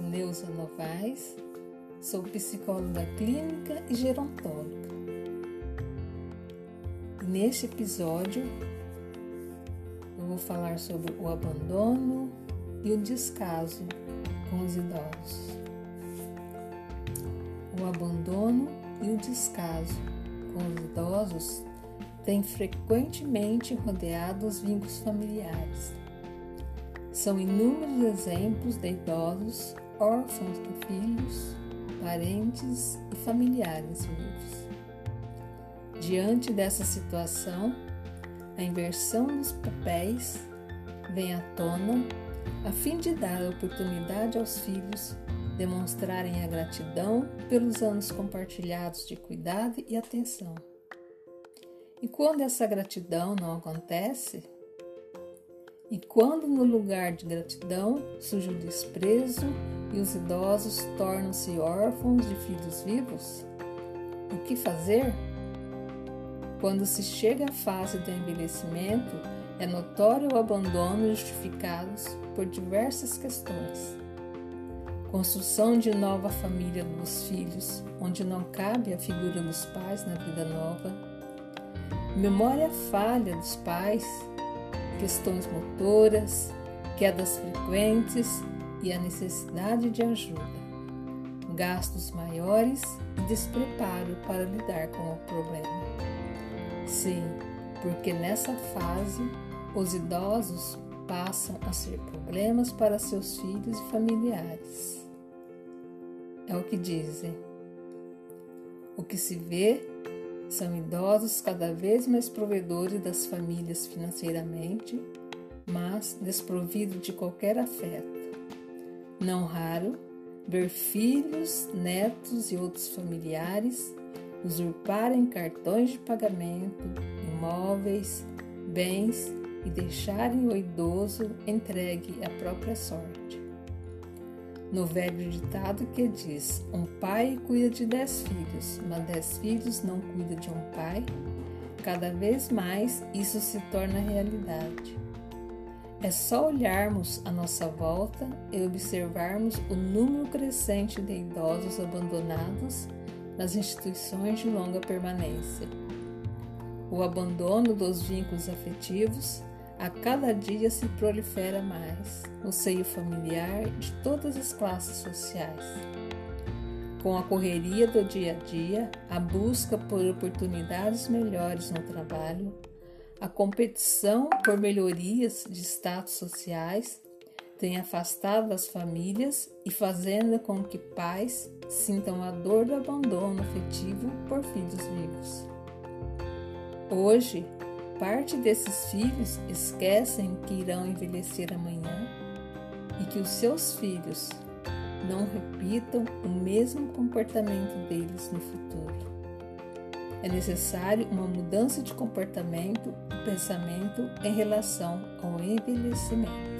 Neuza Novaes, sou psicóloga clínica e gerontóloga. Neste episódio, eu vou falar sobre o abandono e o descaso com os idosos. O abandono e o descaso com os idosos têm frequentemente rodeado os vínculos familiares são inúmeros exemplos de idosos órfãos de filhos, parentes e familiares vivos. Diante dessa situação, a inversão dos papéis vem à tona a fim de dar a oportunidade aos filhos demonstrarem a gratidão pelos anos compartilhados de cuidado e atenção. E quando essa gratidão não acontece, e quando no lugar de gratidão surge o desprezo e os idosos tornam-se órfãos de filhos vivos, o que fazer? Quando se chega à fase do envelhecimento, é notório o abandono justificado por diversas questões. Construção de nova família dos filhos, onde não cabe a figura dos pais na vida nova. Memória falha dos pais questões motoras, quedas frequentes e a necessidade de ajuda, gastos maiores e despreparo para lidar com o problema. Sim, porque nessa fase os idosos passam a ser problemas para seus filhos e familiares. É o que dizem. O que se vê são idosos cada vez mais provedores das famílias financeiramente, mas desprovidos de qualquer afeto. Não raro, ver filhos, netos e outros familiares usurparem cartões de pagamento, imóveis, bens e deixarem o idoso entregue à própria sorte no velho ditado que diz: Um pai cuida de dez filhos, mas dez filhos não cuida de um pai, cada vez mais isso se torna realidade. É só olharmos à nossa volta e observarmos o número crescente de idosos abandonados nas instituições de longa permanência. O abandono dos vínculos afetivos a cada dia se prolifera mais no seio familiar de todas as classes sociais. Com a correria do dia a dia, a busca por oportunidades melhores no trabalho, a competição por melhorias de status sociais tem afastado as famílias e fazendo com que pais sintam a dor do abandono afetivo por filhos vivos. Hoje, Parte desses filhos esquecem que irão envelhecer amanhã e que os seus filhos não repitam o mesmo comportamento deles no futuro. É necessário uma mudança de comportamento e pensamento em relação ao envelhecimento.